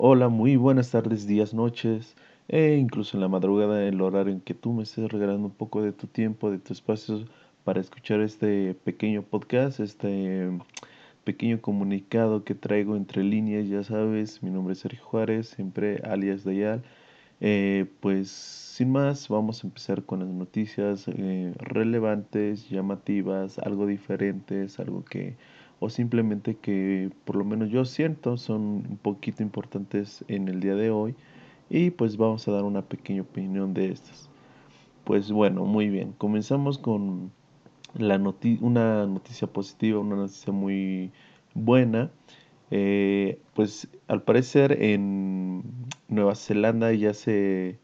Hola, muy buenas tardes, días, noches, e incluso en la madrugada, el horario en que tú me estés regalando un poco de tu tiempo, de tu espacio para escuchar este pequeño podcast, este pequeño comunicado que traigo entre líneas, ya sabes, mi nombre es Sergio Juárez, siempre alias Dayal. Eh, pues sin más, vamos a empezar con las noticias eh, relevantes, llamativas, algo diferentes, algo que o simplemente que por lo menos yo siento son un poquito importantes en el día de hoy y pues vamos a dar una pequeña opinión de estas. Pues bueno, muy bien, comenzamos con la noti una noticia positiva, una noticia muy buena. Eh, pues al parecer en Nueva Zelanda ya se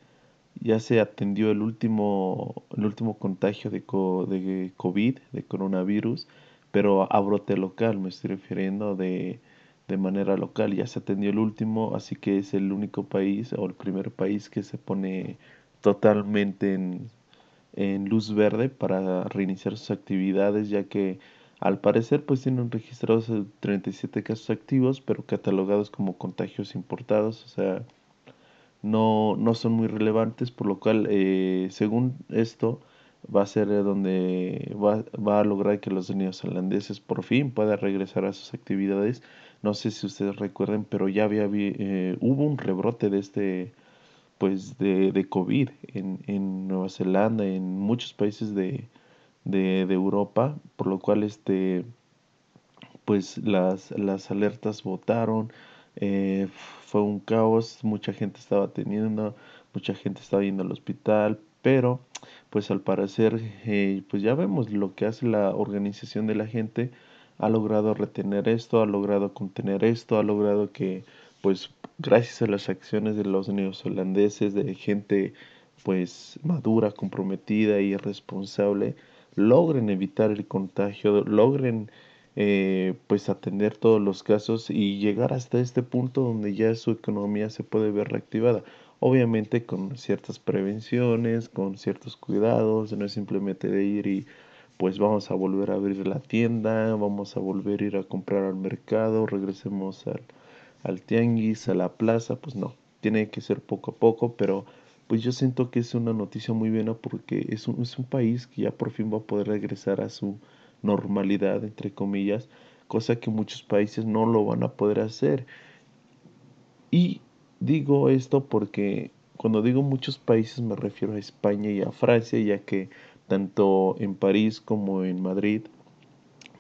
ya se atendió el último, el último contagio de, de COVID, de coronavirus, pero a brote local, me estoy refiriendo de, de manera local. Ya se atendió el último, así que es el único país o el primer país que se pone totalmente en, en luz verde para reiniciar sus actividades, ya que al parecer pues tienen registrados 37 casos activos, pero catalogados como contagios importados, o sea, no, no son muy relevantes, por lo cual, eh, según esto, va a ser donde va, va, a lograr que los neozelandeses por fin puedan regresar a sus actividades. No sé si ustedes recuerden, pero ya había, eh, hubo un rebrote de este, pues, de, de COVID en, en, Nueva Zelanda, en muchos países de, de, de Europa, por lo cual, este, pues, las, las alertas votaron. Eh, fue un caos, mucha gente estaba teniendo, mucha gente estaba yendo al hospital, pero pues al parecer, eh, pues ya vemos lo que hace la organización de la gente, ha logrado retener esto, ha logrado contener esto, ha logrado que pues gracias a las acciones de los neozelandeses, de gente pues madura, comprometida y responsable, logren evitar el contagio, logren eh, pues atender todos los casos y llegar hasta este punto donde ya su economía se puede ver reactivada. Obviamente con ciertas prevenciones, con ciertos cuidados, no es simplemente de ir y pues vamos a volver a abrir la tienda, vamos a volver a ir a comprar al mercado, regresemos al, al tianguis, a la plaza, pues no, tiene que ser poco a poco, pero pues yo siento que es una noticia muy buena porque es un, es un país que ya por fin va a poder regresar a su normalidad, entre comillas, cosa que muchos países no lo van a poder hacer. Y digo esto porque cuando digo muchos países me refiero a España y a Francia, ya que tanto en París como en Madrid,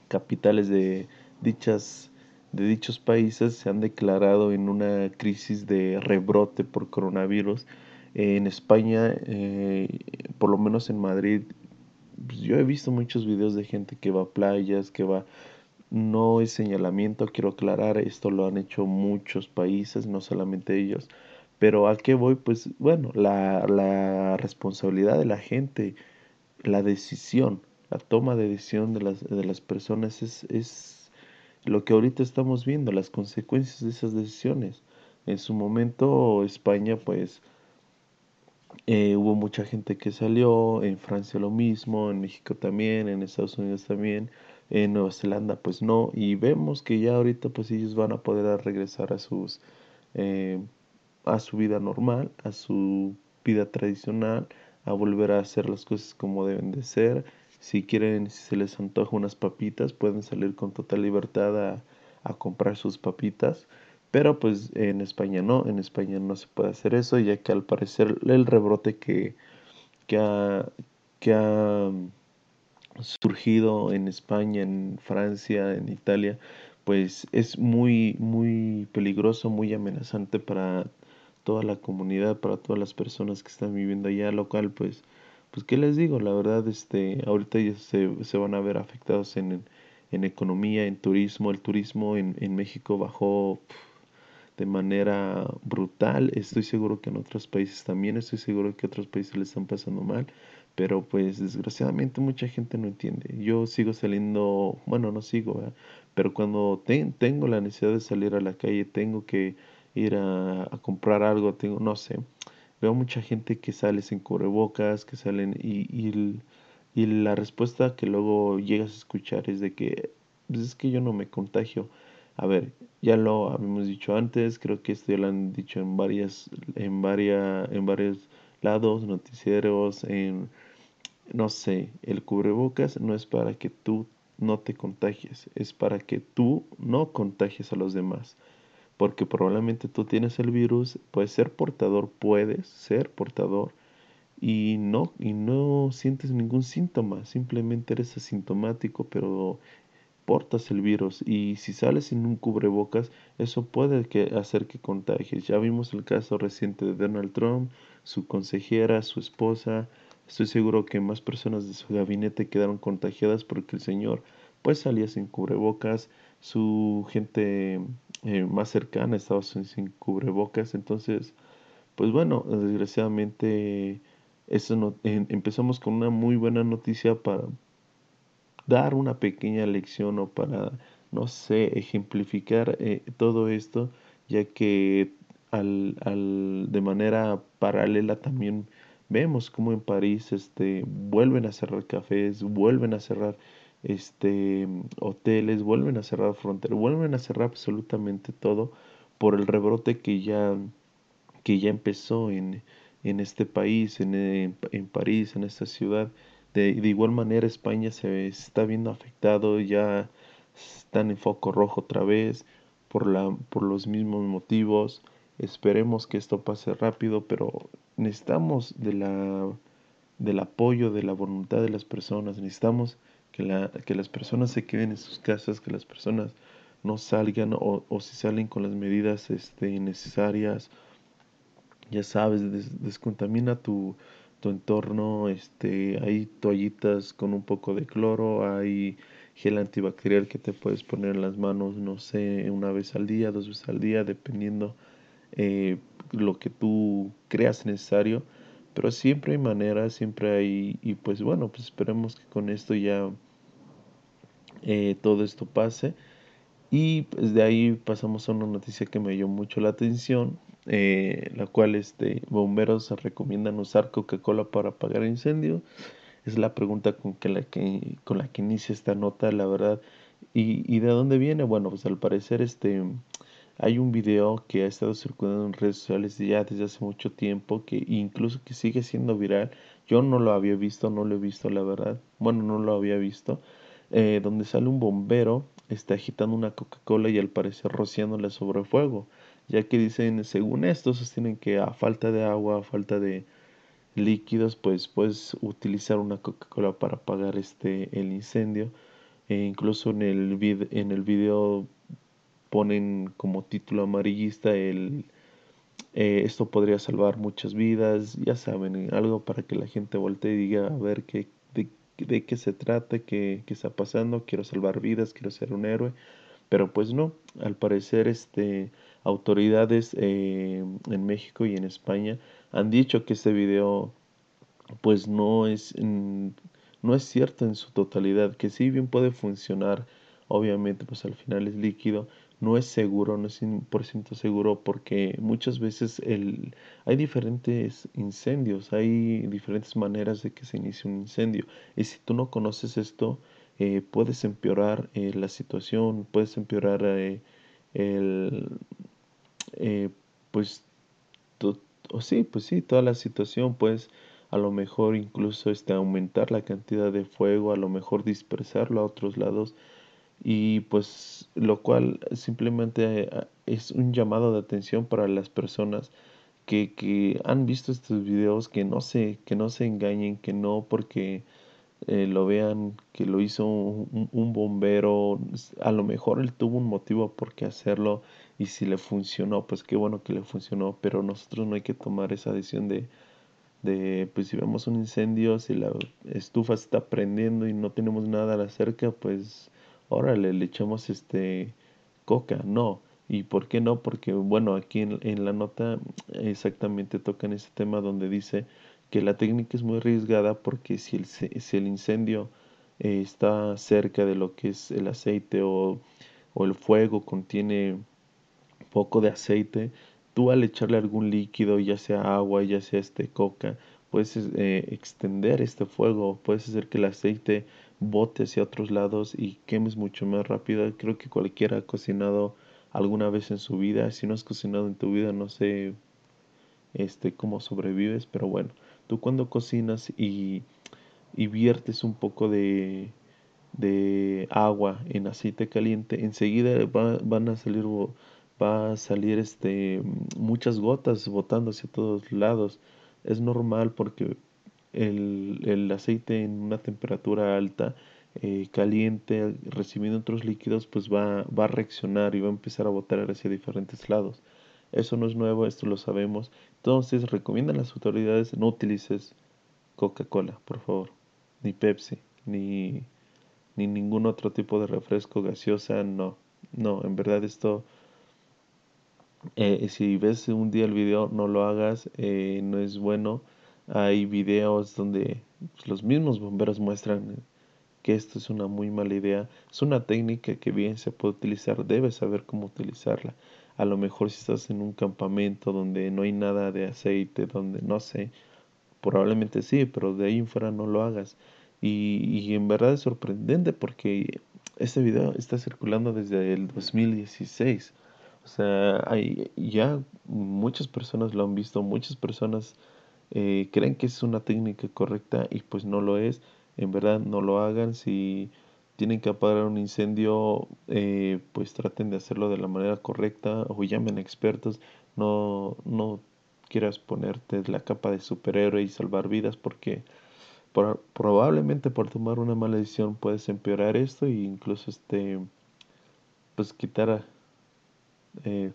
capitales de dichas de dichos países se han declarado en una crisis de rebrote por coronavirus. En España, eh, por lo menos en Madrid, pues yo he visto muchos videos de gente que va a playas, que va... No es señalamiento, quiero aclarar, esto lo han hecho muchos países, no solamente ellos. Pero a qué voy, pues bueno, la, la responsabilidad de la gente, la decisión, la toma de decisión de las, de las personas es, es lo que ahorita estamos viendo, las consecuencias de esas decisiones. En su momento España pues eh, hubo mucha gente que salió, en Francia lo mismo, en México también, en Estados Unidos también, en Nueva Zelanda pues no, y vemos que ya ahorita pues ellos van a poder regresar a sus eh, a su vida normal, a su vida tradicional, a volver a hacer las cosas como deben de ser. Si quieren, si se les antoja unas papitas, pueden salir con total libertad a, a comprar sus papitas. Pero pues en España no, en España no se puede hacer eso, ya que al parecer el rebrote que, que, ha, que ha surgido en España, en Francia, en Italia, pues es muy, muy peligroso, muy amenazante para toda la comunidad, para todas las personas que están viviendo allá local, pues, pues qué les digo, la verdad, este, ahorita ya se, se van a ver afectados en, en economía, en turismo, el turismo en, en México bajó de manera brutal. Estoy seguro que en otros países también, estoy seguro que otros países le están pasando mal, pero pues desgraciadamente mucha gente no entiende. Yo sigo saliendo, bueno, no sigo, pero cuando tengo la necesidad de salir a la calle, tengo que ir a, a, comprar algo, tengo, no sé, veo mucha gente que sale sin cubrebocas, que salen y, y, y la respuesta que luego llegas a escuchar es de que, pues es que yo no me contagio A ver, ya lo habíamos dicho antes, creo que esto ya lo han dicho en varias, en varias, en varios lados, noticieros, en, no sé, el cubrebocas no es para que tú no te contagies, es para que tú no contagies a los demás. Porque probablemente tú tienes el virus, puedes ser portador, puedes ser portador y no, y no sientes ningún síntoma, simplemente eres asintomático, pero portas el virus y si sales sin un cubrebocas, eso puede que hacer que contagies. Ya vimos el caso reciente de Donald Trump, su consejera, su esposa. Estoy seguro que más personas de su gabinete quedaron contagiadas porque el señor pues salía sin cubrebocas, su gente eh, más cercana estaba sin, cubrebocas, entonces pues bueno, desgraciadamente eso no, empezamos con una muy buena noticia para, dar una pequeña lección o para, no sé, ejemplificar eh, todo esto, ya que al, al, de manera paralela también vemos como en París este, vuelven a cerrar cafés, vuelven a cerrar este, hoteles, vuelven a cerrar fronteras, vuelven a cerrar absolutamente todo por el rebrote que ya, que ya empezó en, en este país, en, en, en París, en esta ciudad. De, de, igual manera España se está viendo afectado, ya están en foco rojo otra vez por, la, por los mismos motivos. Esperemos que esto pase rápido, pero necesitamos de la, del apoyo, de la voluntad de las personas. Necesitamos que, la, que las personas se queden en sus casas, que las personas no salgan o, o si salen con las medidas este, necesarias. Ya sabes, des, descontamina tu, tu entorno, este, hay toallitas con un poco de cloro, hay gel antibacterial que te puedes poner en las manos, no sé, una vez al día, dos veces al día, dependiendo eh, lo que tú creas necesario. Pero siempre hay maneras, siempre hay, y pues bueno, pues esperemos que con esto ya eh, todo esto pase. Y pues de ahí pasamos a una noticia que me llamó mucho la atención, eh, la cual este, bomberos recomiendan usar Coca-Cola para apagar incendios. Es la pregunta con, que la que, con la que inicia esta nota, la verdad. ¿Y, ¿Y de dónde viene? Bueno, pues al parecer este, hay un video que ha estado circulando en redes sociales ya desde hace mucho tiempo, que incluso que sigue siendo viral. Yo no lo había visto, no lo he visto, la verdad. Bueno, no lo había visto. Eh, donde sale un bombero, está agitando una Coca-Cola y al parecer rociándola sobre fuego ya que dicen, según esto, sostienen que a falta de agua, a falta de líquidos, pues puedes utilizar una Coca-Cola para apagar este, el incendio. E incluso en el, vid en el video ponen como título amarillista el eh, esto podría salvar muchas vidas, ya saben, algo para que la gente voltee y diga a ver qué, de, qué se trata, qué, qué está pasando, quiero salvar vidas, quiero ser un héroe, pero pues no, al parecer este autoridades eh, en México y en España han dicho que este video pues no es no es cierto en su totalidad que si bien puede funcionar obviamente pues al final es líquido no es seguro no es 100% seguro porque muchas veces el hay diferentes incendios hay diferentes maneras de que se inicie un incendio. Y si tú no conoces esto eh, puedes empeorar eh, la situación puedes empeorar eh, el, eh, pues, o sí, pues sí, toda la situación, pues, a lo mejor incluso este, aumentar la cantidad de fuego, a lo mejor dispersarlo a otros lados, y pues, lo cual simplemente eh, es un llamado de atención para las personas que, que han visto estos videos, que no se, que no se engañen, que no porque eh, lo vean que lo hizo un, un, bombero, a lo mejor él tuvo un motivo por qué hacerlo y si le funcionó, pues qué bueno que le funcionó, pero nosotros no hay que tomar esa decisión de, de pues si vemos un incendio, si la estufa está prendiendo y no tenemos nada a la cerca, pues órale, le echamos este coca, no. ¿Y por qué no? Porque bueno, aquí en, en la nota exactamente tocan ese tema donde dice que la técnica es muy arriesgada porque si el, si el incendio eh, está cerca de lo que es el aceite o, o, el fuego contiene poco de aceite, tú al echarle algún líquido, ya sea agua, ya sea este coca, puedes eh, extender este fuego, puedes hacer que el aceite bote hacia otros lados y quemes mucho más rápido. Creo que cualquiera ha cocinado alguna vez en su vida. Si no has cocinado en tu vida, no sé este, cómo sobrevives, pero bueno, tú cuando cocinas y, y viertes un poco de, de agua en aceite caliente, enseguida van a salir va a salir este muchas gotas botando hacia todos lados. Es normal porque el, el aceite en una temperatura alta, eh, caliente, recibiendo otros líquidos, pues va, va a reaccionar y va a empezar a botar hacia diferentes lados. Eso no es nuevo, esto lo sabemos. Entonces recomiendan las autoridades no utilices Coca-Cola, por favor, ni Pepsi, ni, ni ningún otro tipo de refresco gaseosa, no. No, en verdad esto, eh, si ves un día el video, no lo hagas, eh, no es bueno. Hay videos donde pues, los mismos bomberos muestran que esto es una muy mala idea. Es una técnica que bien se puede utilizar, debes saber cómo utilizarla. A lo mejor si estás en un campamento donde no hay nada de aceite, donde no sé, probablemente sí, pero de ahí en fuera no lo hagas. Y, y en verdad es sorprendente porque este video está circulando desde el 2016. O sea, hay, ya muchas personas lo han visto, muchas personas eh, creen que es una técnica correcta y pues no lo es. En verdad no lo hagan. Si tienen que apagar un incendio, eh, pues traten de hacerlo de la manera correcta o llamen a expertos. No, no quieras ponerte la capa de superhéroe y salvar vidas porque probablemente por tomar una mala decisión puedes empeorar esto e incluso este pues quitar eh,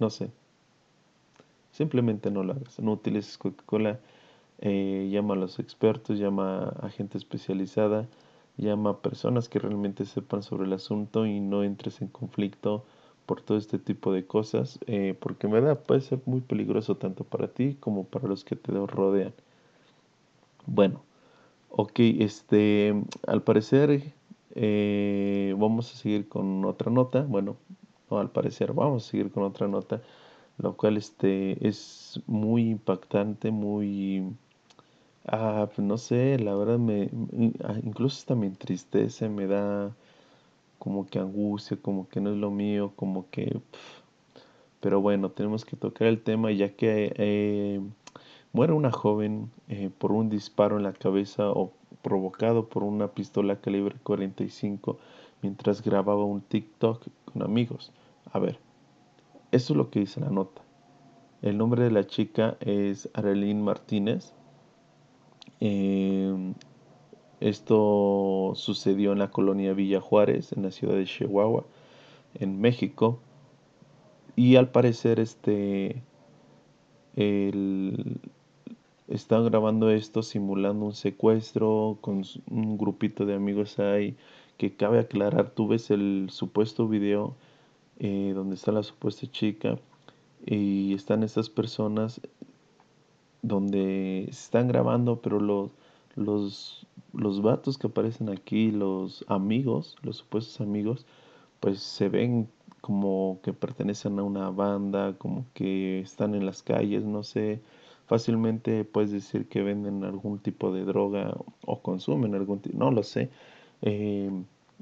no sé simplemente no lo hagas. No utilices Coca-Cola eh, llama a los expertos llama a gente especializada llama a personas que realmente sepan sobre el asunto y no entres en conflicto por todo este tipo de cosas, eh, porque en verdad puede ser muy peligroso tanto para ti como para los que te rodean. Bueno, ok, este, al parecer eh, vamos a seguir con otra nota, bueno, no al parecer, vamos a seguir con otra nota, lo cual este, es muy impactante, muy Ah, pues no sé, la verdad me, ah, incluso hasta me entristece, me da como que angustia, como que no es lo mío, como que... Pero bueno, tenemos que tocar el tema ya que eh, muere una joven eh, por un disparo en la cabeza o provocado por una pistola calibre 45 mientras grababa un TikTok con amigos. A ver, eso es lo que dice la nota. El nombre de la chica es Arlene Martínez Em, esto sucedió en la colonia Villa Juárez, en la ciudad de Chihuahua, en México. Y al parecer, este, el, están grabando esto simulando un secuestro con un grupito de amigos ahí. Que cabe aclarar, tú ves el supuesto video eh, donde está la supuesta chica y están estas personas donde están grabando, pero los, los, los vatos que aparecen aquí, los amigos, los supuestos amigos, pues se ven como que pertenecen a una banda, como que están en las calles, no sé, fácilmente puedes decir que venden algún tipo de droga o consumen algún tipo, no lo sé. Eh,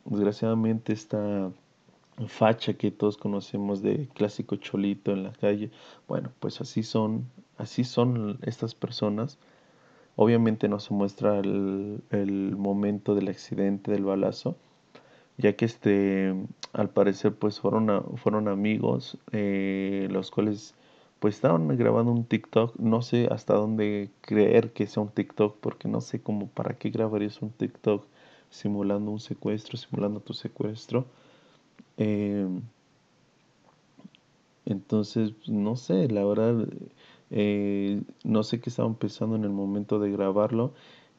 desgraciadamente esta facha que todos conocemos de clásico cholito en la calle, bueno, pues así son así son estas personas. Obviamente no se muestra el, momento del accidente del balazo, ya que este, al parecer pues fueron, fueron amigos, eh, los cuales pues estaban grabando un TikTok, no sé hasta dónde creer que sea un TikTok, porque no sé cómo para qué grabarías un TikTok simulando un secuestro, simulando tu secuestro. Eh, entonces, no sé, la verdad, eh, no sé qué estaban pensando en el momento de grabarlo.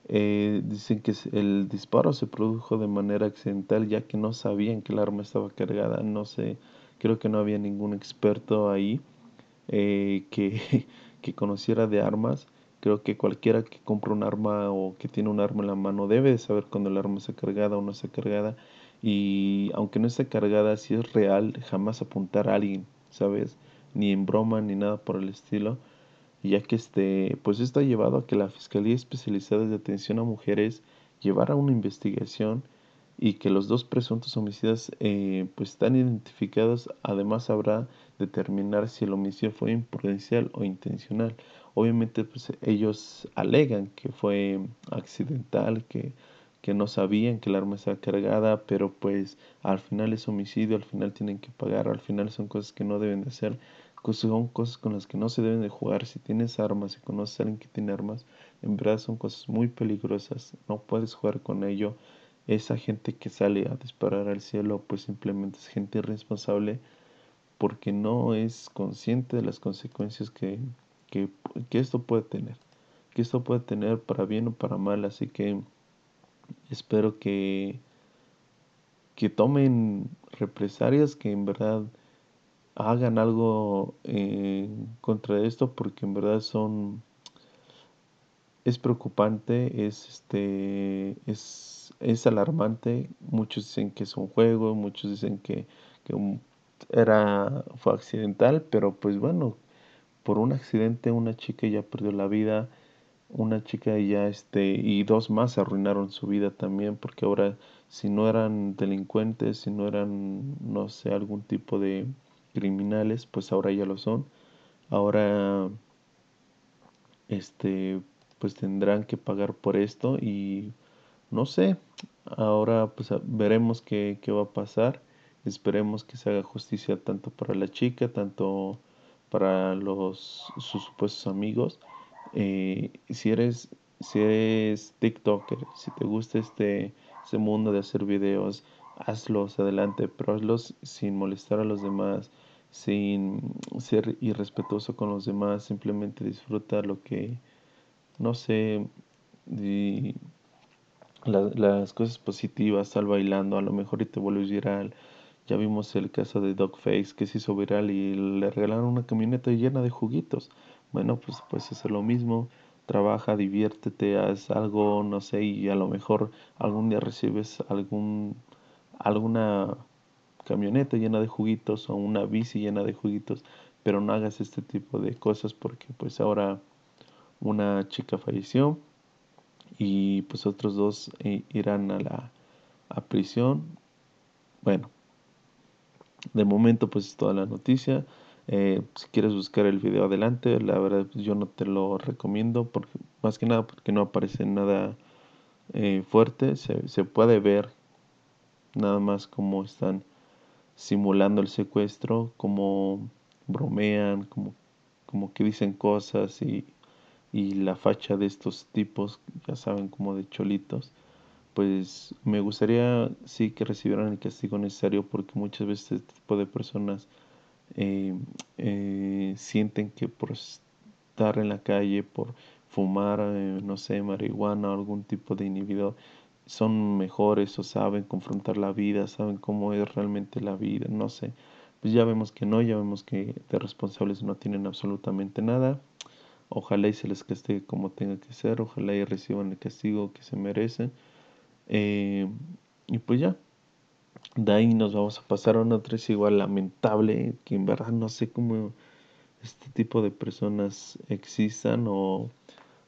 Eh, dicen que el disparo se produjo de manera accidental ya que no sabían que el arma estaba cargada. No sé, creo que no había ningún experto ahí eh, que, que conociera de armas. Creo que cualquiera que compra un arma o que tiene un arma en la mano debe de saber cuando el arma está cargada o no está cargada. Y aunque no esté cargada, si es real, jamás apuntar a alguien, ¿sabes? Ni en broma ni nada por el estilo ya que este, pues esto ha llevado a que la Fiscalía Especializada de Atención a Mujeres llevar a una investigación y que los dos presuntos homicidas eh, pues están identificados. Además habrá determinar si el homicidio fue imprudencial o intencional. Obviamente pues ellos alegan que fue accidental, que, que no sabían que el arma estaba cargada, pero pues al final es homicidio, al final tienen que pagar, al final son cosas que no deben de hacer, son cosas con las que no se deben de jugar. Si tienes armas, si conoces alguien que tiene armas, en verdad son cosas muy peligrosas, no puedes jugar con ello esa gente que sale a disparar al cielo pues simplemente es gente irresponsable porque no es consciente de las consecuencias que, que, esto puede tener que esto puede tener para bien o para mal así que espero que que tomen represalias que en verdad hagan algo contra esto porque en verdad son es preocupante es este es es alarmante. Muchos dicen que es un juego, muchos dicen que, era, fue accidental, pero pues bueno, por un accidente una chica ya perdió la vida, una chica ya este, y dos más arruinaron su vida también, porque ahora si no eran delincuentes, si no eran, no sé, algún tipo de criminales, pues ahora ya lo son. Ahora, este, pues tendrán que pagar por esto y no sé, ahora pues veremos qué, qué, va a pasar. Esperemos que se haga justicia tanto para la chica, tanto para los sus supuestos amigos. Eh, si eres si eres TikToker, si te gusta este, este mundo de hacer videos, hazlos adelante, pero hazlos sin molestar a los demás, sin ser irrespetuoso con los demás, simplemente disfruta lo que, no sé, y las cosas positivas, sal bailando, a lo mejor y te vuelves viral. Ya vimos el caso de Dogface que se hizo viral y le regalaron una camioneta llena de juguitos. Bueno, pues puedes hacer lo mismo. Trabaja, diviértete, haz algo, no sé, y a lo mejor algún día recibes algún alguna camioneta llena de juguitos o una bici llena de juguitos, pero no hagas este tipo de cosas porque pues ahora una chica falleció y pues otros dos eh, irán a la a prisión. Bueno, de momento pues es toda la noticia. Eh, si quieres buscar el video adelante, la verdad pues, yo no te lo recomiendo porque más que nada porque no aparece nada eh, fuerte. Se, se puede ver nada más cómo están simulando el secuestro, cómo bromean, como, como que dicen cosas y y la facha de estos tipos, ya saben, como de cholitos, pues me gustaría sí que recibieran el castigo necesario porque muchas veces este tipo de personas eh, eh, sienten que por estar en la calle, por fumar, eh, no sé, marihuana o algún tipo de inhibidor, son mejores o saben confrontar la vida, saben cómo es realmente la vida, no sé. Pues ya vemos que no, ya vemos que de responsables no tienen absolutamente nada. Ojalá y se les castigue como tenga que ser, ojalá y reciban el castigo que se merecen. Eh, y pues ya, de ahí nos vamos a pasar a una es igual lamentable, que en verdad no sé cómo este tipo de personas existan o,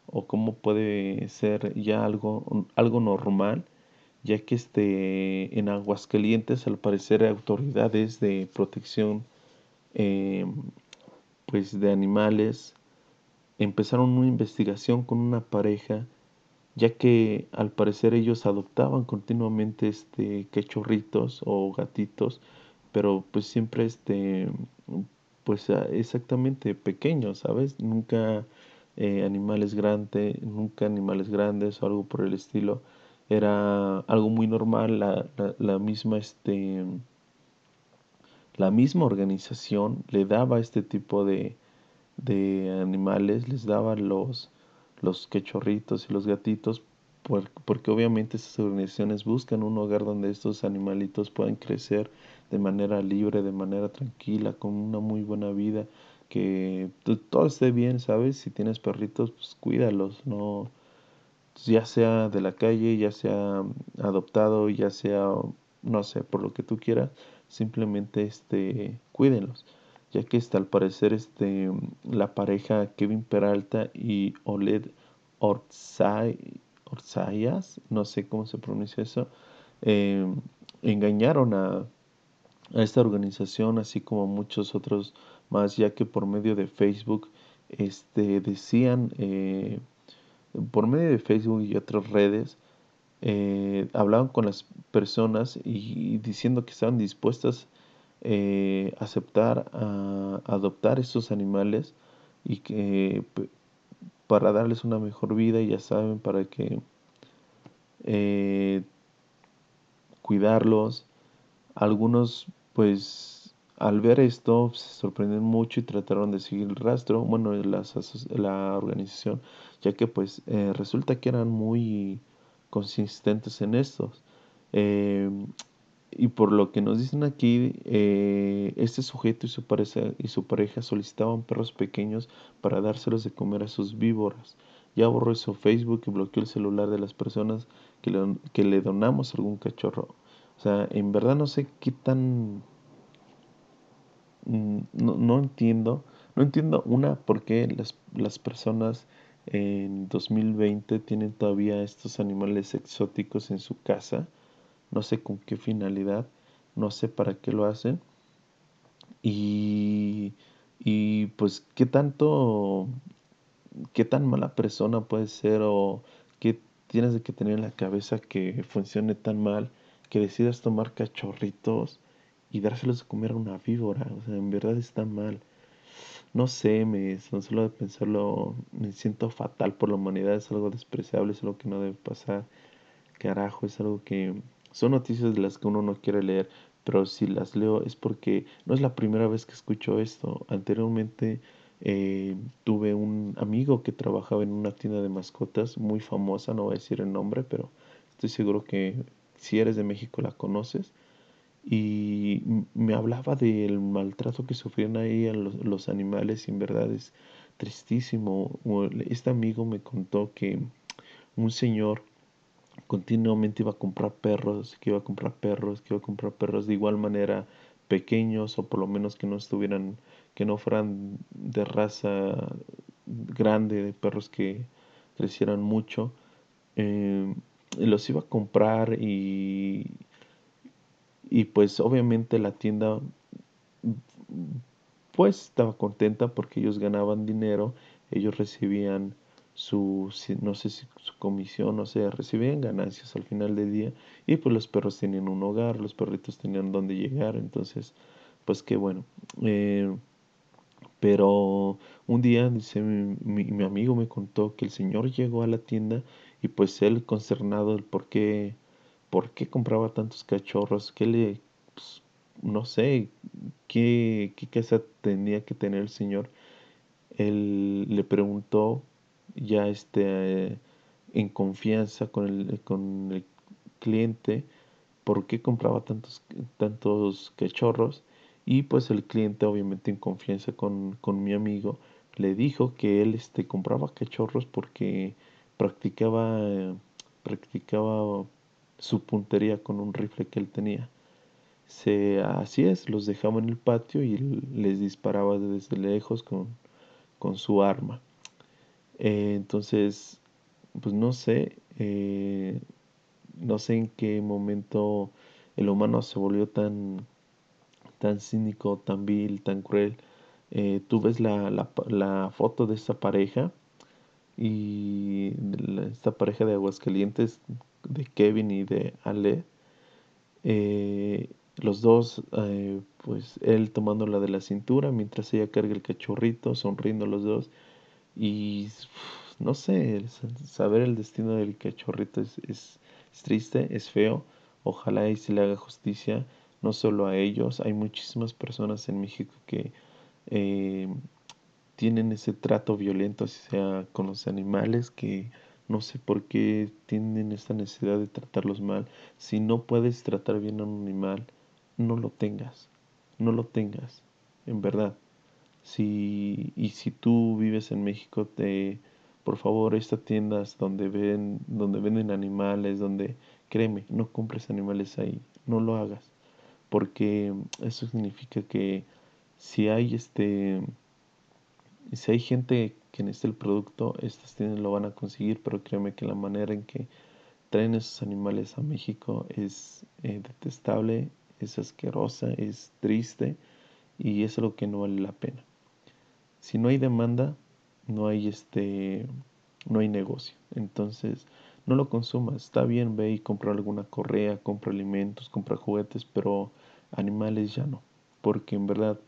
o cómo puede ser ya algo, algo normal, ya que este, en Aguascalientes al parecer autoridades de protección eh, pues de animales. Empezaron una investigación con una pareja, ya que al parecer ellos adoptaban continuamente este cachorritos o gatitos, pero pues siempre este pues exactamente pequeños, ¿sabes? Nunca eh, animales grandes, nunca animales grandes o algo por el estilo. Era algo muy normal, la, la, misma este la misma organización le daba este tipo de, de animales les daban los, los quechorritos y los gatitos porque obviamente estas organizaciones buscan un hogar donde estos animalitos puedan crecer de manera libre, de manera tranquila, con una muy buena vida, que todo esté bien, ¿sabes? Si tienes perritos, pues cuídalos, no ya sea de la calle, ya sea adoptado, ya sea no sé, por lo que tú quieras, simplemente este cuídenlos ya que está al parecer este, la pareja Kevin Peralta y Oled Orzai, Orsayas, no sé cómo se pronuncia eso, eh, engañaron a, a esta organización, así como muchos otros más, ya que por medio de Facebook este, decían, eh, por medio de Facebook y otras redes, eh, hablaban con las personas y, diciendo que estaban dispuestas eh, aceptar, a, adoptar estos animales y que para darles una mejor vida, ya saben, para que cuidarlos. Algunos pues al ver esto se sorprendieron mucho y trataron de seguir el rastro, bueno, la organización, ya que pues eh, resulta que eran muy consistentes en estos. Eh, y por lo que nos dicen aquí, eh, este sujeto y su, pareja, y su pareja solicitaban perros pequeños para dárselos de comer a sus víboras. Ya borró su Facebook y bloqueó el celular de las personas que le, que le donamos algún cachorro. O sea, en verdad no sé qué tan... Mm, no, no entiendo. No entiendo, una, por qué las, las personas en 2020 tienen todavía estos animales exóticos en su casa. No sé con qué finalidad. No sé para qué lo hacen. Y, y pues qué tanto, qué tan mala persona puede ser o qué tienes que tener en la cabeza que funcione tan mal que decidas tomar cachorritos y dárselos a comer a una víbora. O sea, en verdad está mal. No sé, me, solo de pensarlo, me siento fatal por la humanidad. Es algo despreciable, es algo que no debe pasar. Carajo, es algo que... Son noticias de las que uno no quiere leer, pero si las leo es porque no es la primera vez que escucho esto. Anteriormente eh, tuve un amigo que trabajaba en una tienda de mascotas muy famosa, no voy a decir el nombre, pero estoy seguro que si eres de México la conoces, y me hablaba del maltrato que sufrían ahí los, los, animales y en verdad es tristísimo. Este amigo me contó que un señor continuamente iba a comprar perros, que iba a comprar perros, que iba a comprar perros de igual manera pequeños o por lo menos que no estuvieran, que no fueran de raza grande, de perros que crecieran mucho. Eh, los iba a comprar y, y pues obviamente la tienda pues estaba contenta porque ellos ganaban dinero, ellos recibían su, no sé si su comisión, o sea, recibían ganancias al final del día y pues los perros tenían un hogar, los perritos tenían donde llegar, entonces pues qué bueno. Eh, pero un día, dice mi, mi, amigo me contó que el señor llegó a la tienda y pues él consternado el por qué, por qué compraba tantos cachorros, qué le, pues, no sé, qué, qué casa tenía que tener el señor. Él le preguntó ya este, en confianza con el, con el cliente por qué compraba tantos, tantos cachorros y pues el cliente obviamente en confianza con, con mi amigo le dijo que él este, compraba cachorros porque practicaba, practicaba su puntería con un rifle que él tenía. Se, así es, los dejaba en el patio y les disparaba desde lejos con, con su arma. Eh, entonces, pues no sé, eh, no sé en qué momento el humano se volvió tan, tan cínico, tan vil, tan cruel. Eh, tú ves la, la, la, foto de esta pareja y esta pareja de Aguascalientes, de Kevin y de Ale, los dos, pues él tomándola de la cintura mientras ella carga el cachorrito, sonriendo los dos. Y no sé, saber el destino del cachorrito es, es, triste, es feo. Ojalá y se le haga justicia, no solo a ellos, hay muchísimas personas en México que eh, tienen ese trato violento, sea con los animales, que no sé por qué tienen esta necesidad de tratarlos mal. Si no puedes tratar bien a un animal, no lo tengas, no lo tengas, en verdad. Si, y si tú vives en México, te, por favor, estas tiendas donde, ven, donde venden animales, donde, créeme, no compres animales ahí, no lo hagas, porque eso significa que si hay este si hay gente que necesita el producto, estas tiendas lo van a conseguir, pero créeme que la manera en que traen esos animales a México es eh, detestable, es asquerosa, es triste y es lo que no vale la pena. Si no hay demanda, no hay este no hay negocio. Entonces, no lo consumas. Está bien, ve y compra alguna correa, compra alimentos, compra juguetes, pero animales ya no. Porque en verdad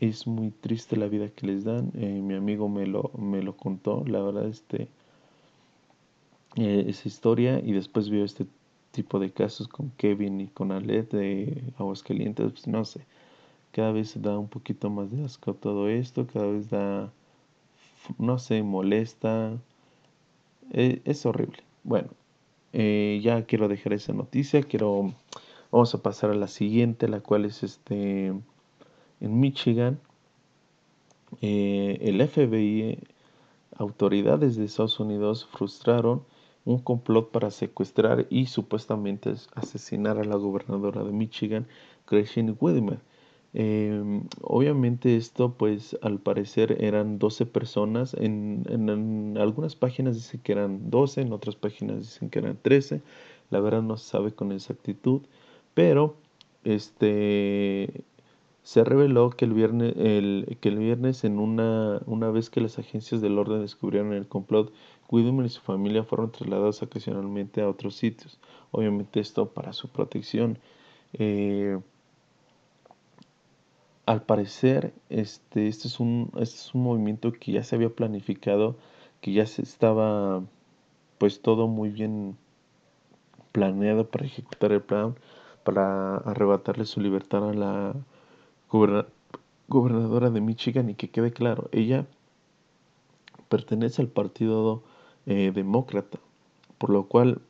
es muy triste la vida que les dan. Eh, mi amigo me lo, me lo contó, la verdad, este, eh, esa historia. Y después vio este tipo de casos con Kevin y con Alet de Aguascalientes. Pues no sé. Cada vez da un poquito más de asco todo esto. Cada vez da, no sé, molesta. Eh, es horrible. Bueno, eh, ya quiero dejar esa noticia. Quiero. Vamos a pasar a la siguiente, la cual es este. En Michigan, eh, el FBI, autoridades de Estados Unidos, frustraron un complot para secuestrar y supuestamente asesinar a la gobernadora de Michigan, Gretchen Whitmer. Em, obviamente esto pues al parecer eran 12 personas, en, en, algunas páginas dicen que eran 12, en otras páginas dicen que eran 13, la verdad no se sabe con exactitud, pero este se reveló que el viernes, el, que el viernes en una, una vez que las agencias del orden descubrieron el complot, Whitmer y su familia fueron trasladados ocasionalmente a otros sitios, obviamente esto para su protección. Eh, al parecer, este, este, es un, este es un movimiento que ya se había planificado, que ya se estaba, pues todo muy bien planeado para ejecutar el plan, para arrebatarle su libertad a la gobernadora de Michigan y que quede claro, ella pertenece al partido eh, demócrata, por lo cual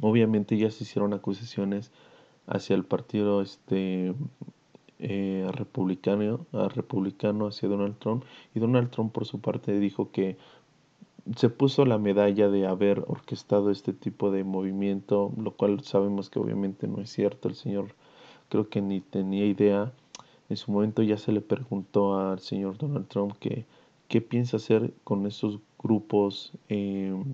obviamente ya se hicieron acusaciones hacia el partido este eh, republicano, a republicano hacia Donald Trump y Donald Trump por su parte dijo que se puso la medalla de haber orquestado este tipo de movimiento, lo cual sabemos que obviamente no es cierto. El señor creo que ni tenía idea. En su momento ya se le preguntó al señor Donald Trump que qué piensa hacer con esos grupos, em,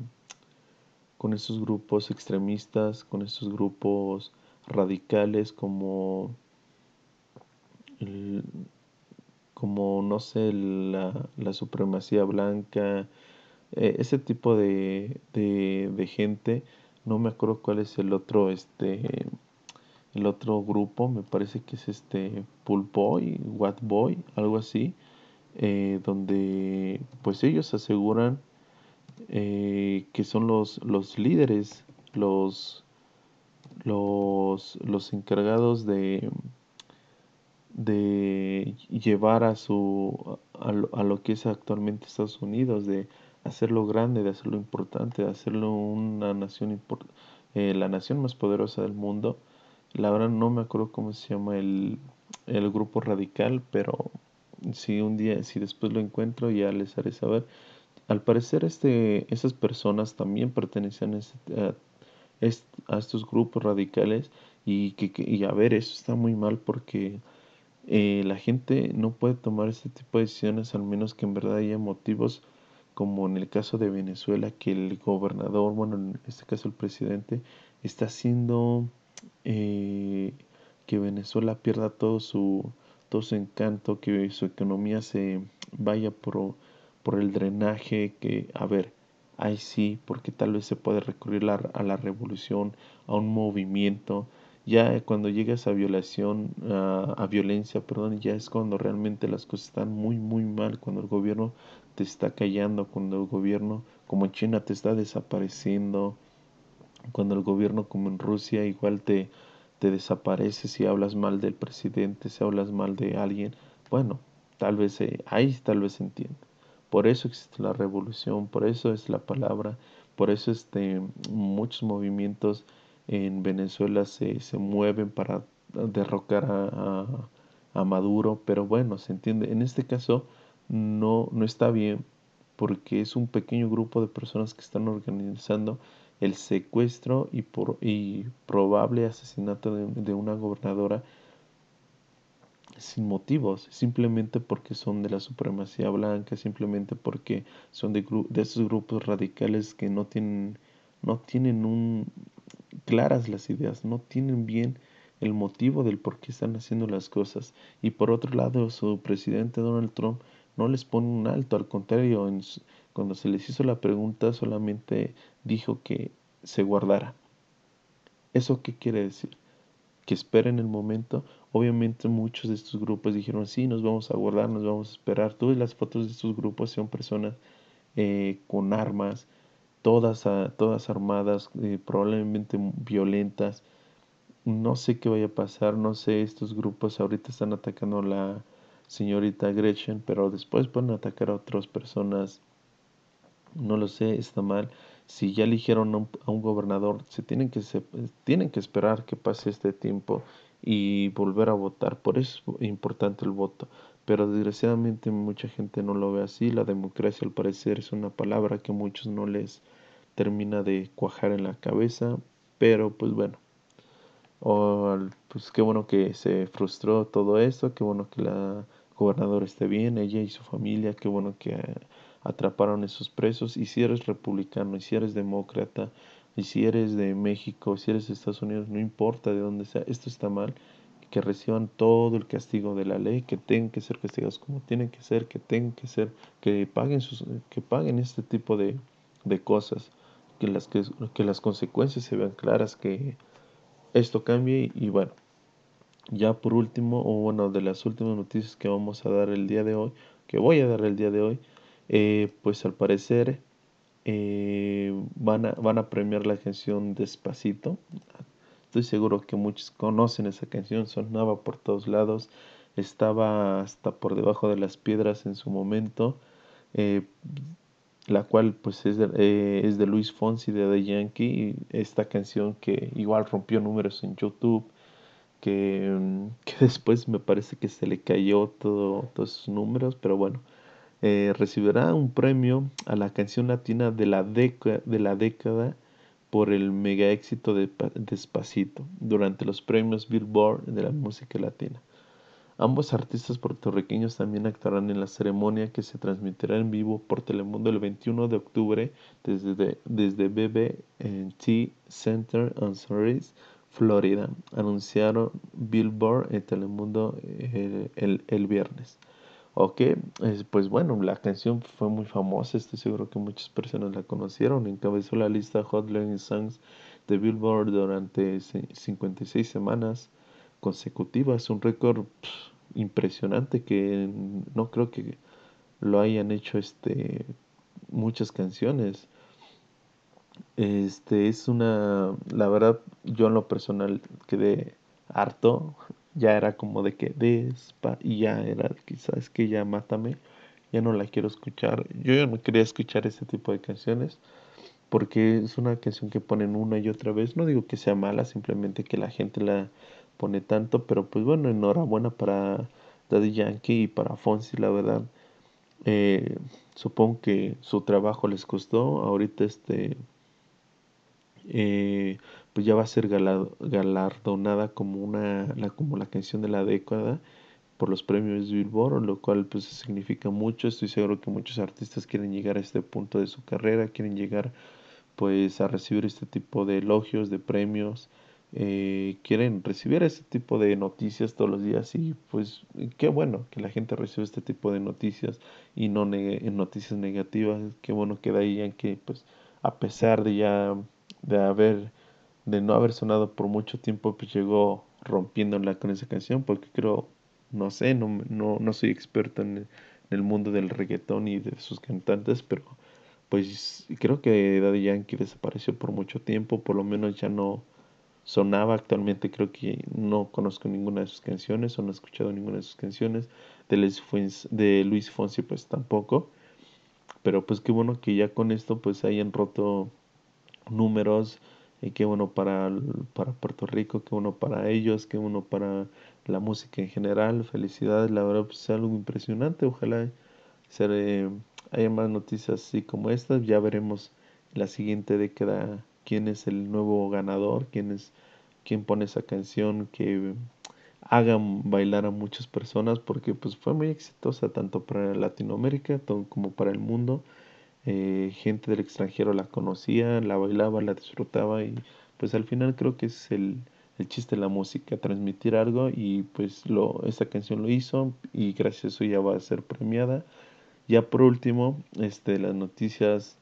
con esos grupos extremistas, con esos grupos radicales como como no sé, la, la supremacía blanca, eh, ese tipo de, de, de, gente, no me acuerdo cuál es el otro, este, el otro grupo, me parece que es este Pool Boy, What Boy, algo así, eh, donde pues ellos aseguran eh, que son los, los líderes, los, los, los encargados de, de llevar a su a lo, que es actualmente Estados Unidos, de hacerlo grande, de hacerlo importante, de hacerlo una nación eh, la nación más poderosa del mundo. La verdad no me acuerdo cómo se llama el, el grupo radical, pero si un día, si después lo encuentro ya les haré saber. Al parecer este, esas personas también pertenecían a, este, a estos grupos radicales y que, y a ver, eso está muy mal porque eh, la gente no puede tomar este tipo de decisiones al menos que en verdad haya motivos como en el caso de Venezuela que el gobernador, bueno en este caso el presidente, está haciendo eh, que Venezuela pierda todo su, todo su encanto, que su economía se vaya por, por el drenaje, que a ver, ahí sí, porque tal vez se puede recurrir a la revolución, a un movimiento, ya cuando llegas a violación, a, violencia, perdón, ya es cuando realmente las cosas están muy, muy mal, cuando el gobierno te está callando, cuando el gobierno, como en China, te está desapareciendo, cuando el gobierno, como en Rusia, igual te, te desaparece si hablas mal del presidente, si hablas mal de alguien, bueno, tal vez eh, ahí tal vez entiendo. Por eso existe la revolución, por eso es la palabra, por eso este, muchos movimientos en Venezuela se, se mueven para derrocar a, a, Maduro, pero bueno, se entiende. En este caso no, no está bien porque es un pequeño grupo de personas que están organizando el secuestro y, por, y probable asesinato de, de una gobernadora sin motivos, simplemente porque son de la supremacía blanca, simplemente porque son de, de esos grupos radicales que no tienen, no tienen un, claras las ideas, no tienen bien el motivo del por qué están haciendo las cosas. Y por otro lado, su presidente Donald Trump no les pone un alto, al contrario, cuando se les hizo la pregunta solamente dijo que se guardara. ¿Eso qué quiere decir? Que esperen el momento. Obviamente muchos de estos grupos dijeron, sí, nos vamos a guardar, nos vamos a esperar. Todas las fotos de estos grupos son personas eh, con armas, todas, todas armadas, eh, probablemente violentas. No sé qué vaya a pasar, no sé, estos grupos ahorita están atacando a la señorita Gretchen, pero después pueden atacar a otras personas. No lo sé, está mal. Si ya eligieron a un, gobernador, se tienen que, se, tienen que esperar que pase este tiempo y volver a votar. Por eso es importante el voto. Pero desgraciadamente mucha gente no lo ve así. La democracia al parecer es una palabra que a muchos no les termina de cuajar en la cabeza. Pero pues bueno. pues qué bueno que se frustró todo esto. Qué bueno que la gobernadora esté bien, ella y su familia. Qué bueno que atraparon esos presos. Y si eres republicano, y si eres demócrata, y si eres de México, si eres de Estados Unidos, no importa de dónde sea, esto está mal que reciban todo el castigo de la ley, que tengan que ser castigados como tienen que ser, que tengan que ser, que paguen sus, que paguen este tipo de, de cosas, que las que, que, las consecuencias se vean claras, que esto cambie y, bueno, ya por último, o bueno, de las últimas noticias que vamos a dar el día de hoy, que voy a dar el día de hoy, eh, pues al parecer eh, van, a, van a premiar la canción Despacito Estoy seguro que muchos conocen esa canción, sonaba por todos lados, estaba hasta por debajo de las piedras en su momento, eh, la cual pues es de, eh, es de Luis Fonsi de The Yankee, esta canción que igual rompió números en YouTube, que, mm, que después me parece que se le cayó todo, todos sus números, pero bueno, eh, recibirá un premio a la canción latina de la, de la década por el mega éxito de Despacito durante los premios Billboard de la música latina. Ambos artistas puertorriqueños también actuarán en la ceremonia que se transmitirá en vivo por Telemundo el 21 de octubre desde, desde BB&T Center on Ceres, Florida, anunciaron Billboard en Telemundo eh, el, el viernes. Ok, pues bueno, la canción fue muy famosa, estoy seguro que muchas personas la conocieron, encabezó la lista Hot Songs de Billboard durante 56 semanas consecutivas, un récord impresionante que no creo que lo hayan hecho este muchas canciones. Este es una, la verdad, yo en lo personal quedé harto ya era como de que despa y ya era quizás que ya mátame, ya no la quiero escuchar. Yo ya no quería escuchar ese tipo de canciones porque es una canción que ponen una y otra vez. No digo que sea mala, simplemente que la gente la pone tanto, pero pues bueno, enhorabuena para Daddy Yankee y para Fonsi, la verdad. Eh, supongo que su trabajo les costó. Ahorita este eh, pues ya va a ser galardonada como una la, como la canción de la década por los premios Billboard, lo cual pues significa mucho. Estoy seguro que muchos artistas quieren llegar a este punto de su carrera, quieren llegar pues a recibir este tipo de elogios, de premios, eh, quieren recibir este tipo de noticias todos los días y pues qué bueno que la gente reciba este tipo de noticias y no noticias negativas, qué bueno que de ahí en que pues a pesar de ya de haber de no haber sonado por mucho tiempo pues llegó rompiéndola con esa canción porque creo no sé no, no, no soy experto en el, mundo del reggaetón y de sus cantantes pero pues creo que Daddy Yankee desapareció por mucho tiempo por lo menos ya no sonaba actualmente creo que no conozco ninguna de sus canciones o no he escuchado ninguna de sus canciones de Luis Fonsi, de Luis Fonsi pues tampoco pero pues qué bueno que ya con esto pues hayan roto números, y qué bueno para, para Puerto Rico, qué bueno para ellos, qué bueno para la música en general. Felicidades, la verdad pues, es algo impresionante. Ojalá se, haya más noticias así como estas. Ya veremos la siguiente década quién es el nuevo ganador, quién es quién pone esa canción que hagan bailar a muchas personas porque pues fue muy exitosa tanto para Latinoamérica como para el mundo. Eh, gente del extranjero la conocía, la bailaba, la disfrutaba y pues al final creo que es el, el chiste de la música, transmitir algo y pues lo, esta canción lo hizo y gracias a eso ya va a ser premiada. Ya por último, este, las noticias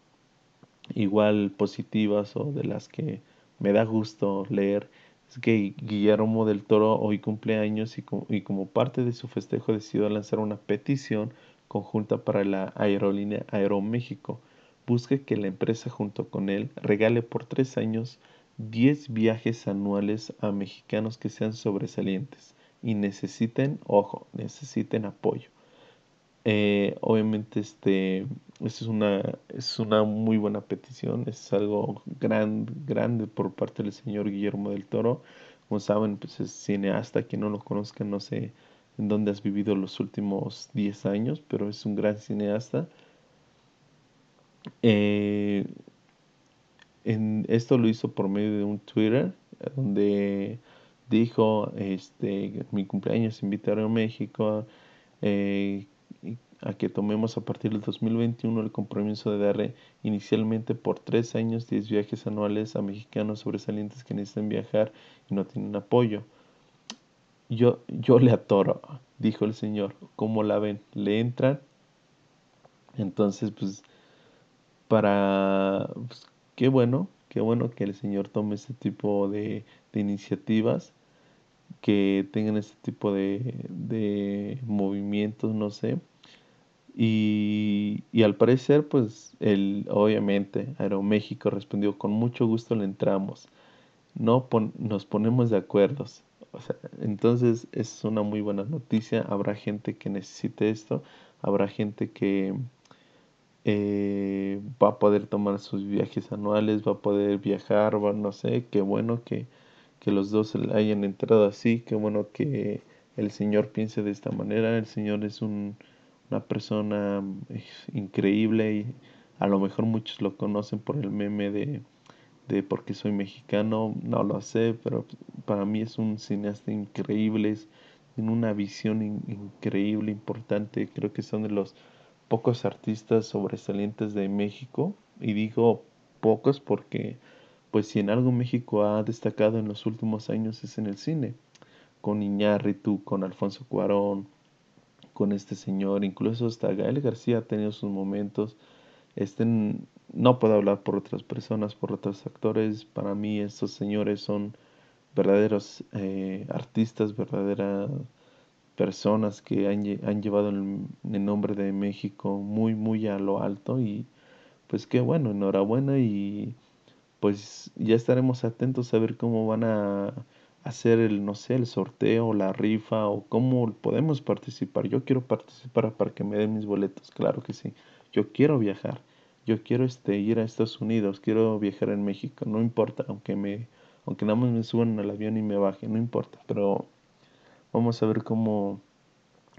igual positivas o de las que me da gusto leer es que Guillermo del Toro hoy cumple años y, y como parte de su festejo decidió lanzar una petición conjunta para la aerolínea Aeroméxico. Busca que la empresa junto con él regale por tres años 10 viajes anuales a mexicanos que sean sobresalientes y necesiten, ojo, necesiten apoyo. Eh, obviamente este, es una, es una muy buena petición, es algo gran, grande por parte del señor Guillermo del Toro. Como saben, pues es cineasta, quien no lo conozca no sé en dónde has vivido los últimos 10 años, pero es un gran cineasta. Eh, en, esto lo hizo por medio de un Twitter donde dijo, este, mi cumpleaños invitaron a México eh, a que tomemos a partir del 2021 el compromiso de darle inicialmente por tres años 10 viajes anuales a mexicanos sobresalientes que necesitan viajar y no tienen apoyo. Yo, yo le atoro, dijo el Señor. ¿Cómo la ven? ¿Le entran? Entonces, pues, para pues, qué bueno, qué bueno que el Señor tome este tipo de, iniciativas, que tengan este tipo de, movimientos, no sé. Y, al parecer, pues, el, obviamente, Aeroméxico respondió, con mucho gusto le entramos. No nos ponemos de acuerdo. Entonces es una muy buena noticia. Habrá gente que necesite esto. Habrá gente que, eh, va a poder tomar sus viajes anuales, va a poder viajar, va, no sé, qué bueno que, que los dos hayan entrado así, qué bueno que el Señor piense de esta manera, el Señor es un, una persona increíble y a lo mejor muchos lo conocen por el meme de, de porque soy mexicano, no lo sé, pero para mí es un cineasta increíble, tiene una visión increíble, importante, creo que son de los pocos artistas sobresalientes de México. Y digo pocos porque pues si en algo México ha destacado en los últimos años es en el cine. Con Iñárritu, con Alfonso Cuarón, con este señor, incluso hasta Gael García ha tenido sus momentos. Este, no puedo hablar por otras personas, por otros actores. Para mí estos señores son verdaderos eh, artistas, verdaderas personas que han, llevado el, nombre de México muy, muy a lo alto y pues qué bueno, enhorabuena y pues ya estaremos atentos a ver cómo van a hacer el, no sé, el sorteo, la rifa o cómo podemos participar. Yo quiero participar para que me den mis boletos, claro que sí. Yo quiero viajar, yo quiero este, ir a Estados Unidos, quiero viajar en México, no importa, aunque me, aunque nada más me suban al avión y me baje, no importa, pero Vamos a ver cómo,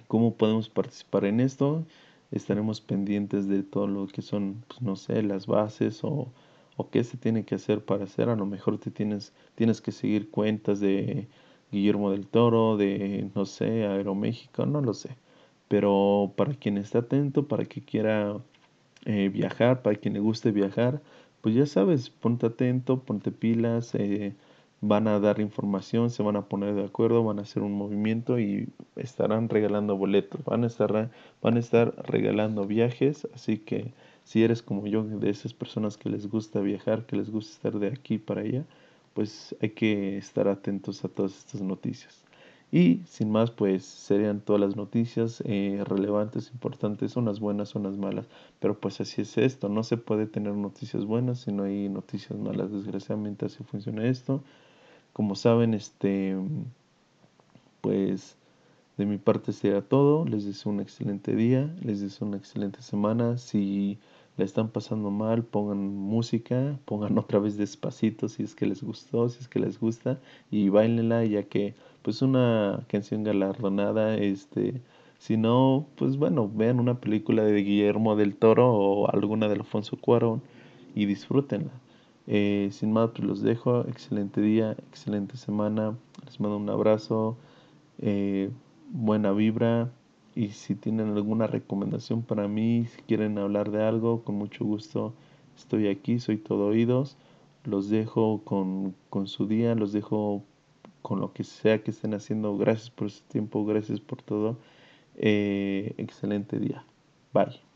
cómo podemos participar en esto. Estaremos pendientes de todo lo que son, pues, no sé, las bases o, o qué se tiene que hacer para hacer. A lo mejor te tienes, tienes que seguir cuentas de Guillermo del Toro, de, no sé, Aeroméxico, no lo sé. Pero para quien esté atento, para quien quiera eh, viajar, para quien le guste viajar, pues ya sabes, ponte atento, ponte pilas, eh, van a dar información, se van a poner de acuerdo, van a hacer un movimiento y estarán regalando boletos, van a estar, van a estar regalando viajes, así que si eres como yo, de esas personas que les gusta viajar, que les gusta estar de aquí para allá, pues hay que estar atentos a todas estas noticias. Y sin más, pues serían todas las noticias eh, relevantes, importantes, unas buenas, unas malas. Pero pues así es esto, no se puede tener noticias buenas si no hay noticias malas. Desgraciadamente así funciona esto. Como saben, este, pues de mi parte sería todo. Les deseo un excelente día, les deseo una excelente semana. Si la están pasando mal, pongan música, pongan otra vez despacito si es que les gustó, si es que les gusta y bailenla ya que pues una canción galardonada, este, si no, pues bueno, vean una película de Guillermo del Toro o alguna de Alfonso Cuarón y disfrútenla. Eh, sin más, pues los dejo. Excelente día, excelente semana. Les mando un abrazo eh, buena vibra y si tienen alguna recomendación para mí, si quieren hablar de algo, con mucho gusto estoy aquí, soy todo oídos. Los dejo con, con su día, los dejo con lo que sea que estén haciendo. Gracias por su tiempo, gracias por todo. Eh, excelente día. Bye.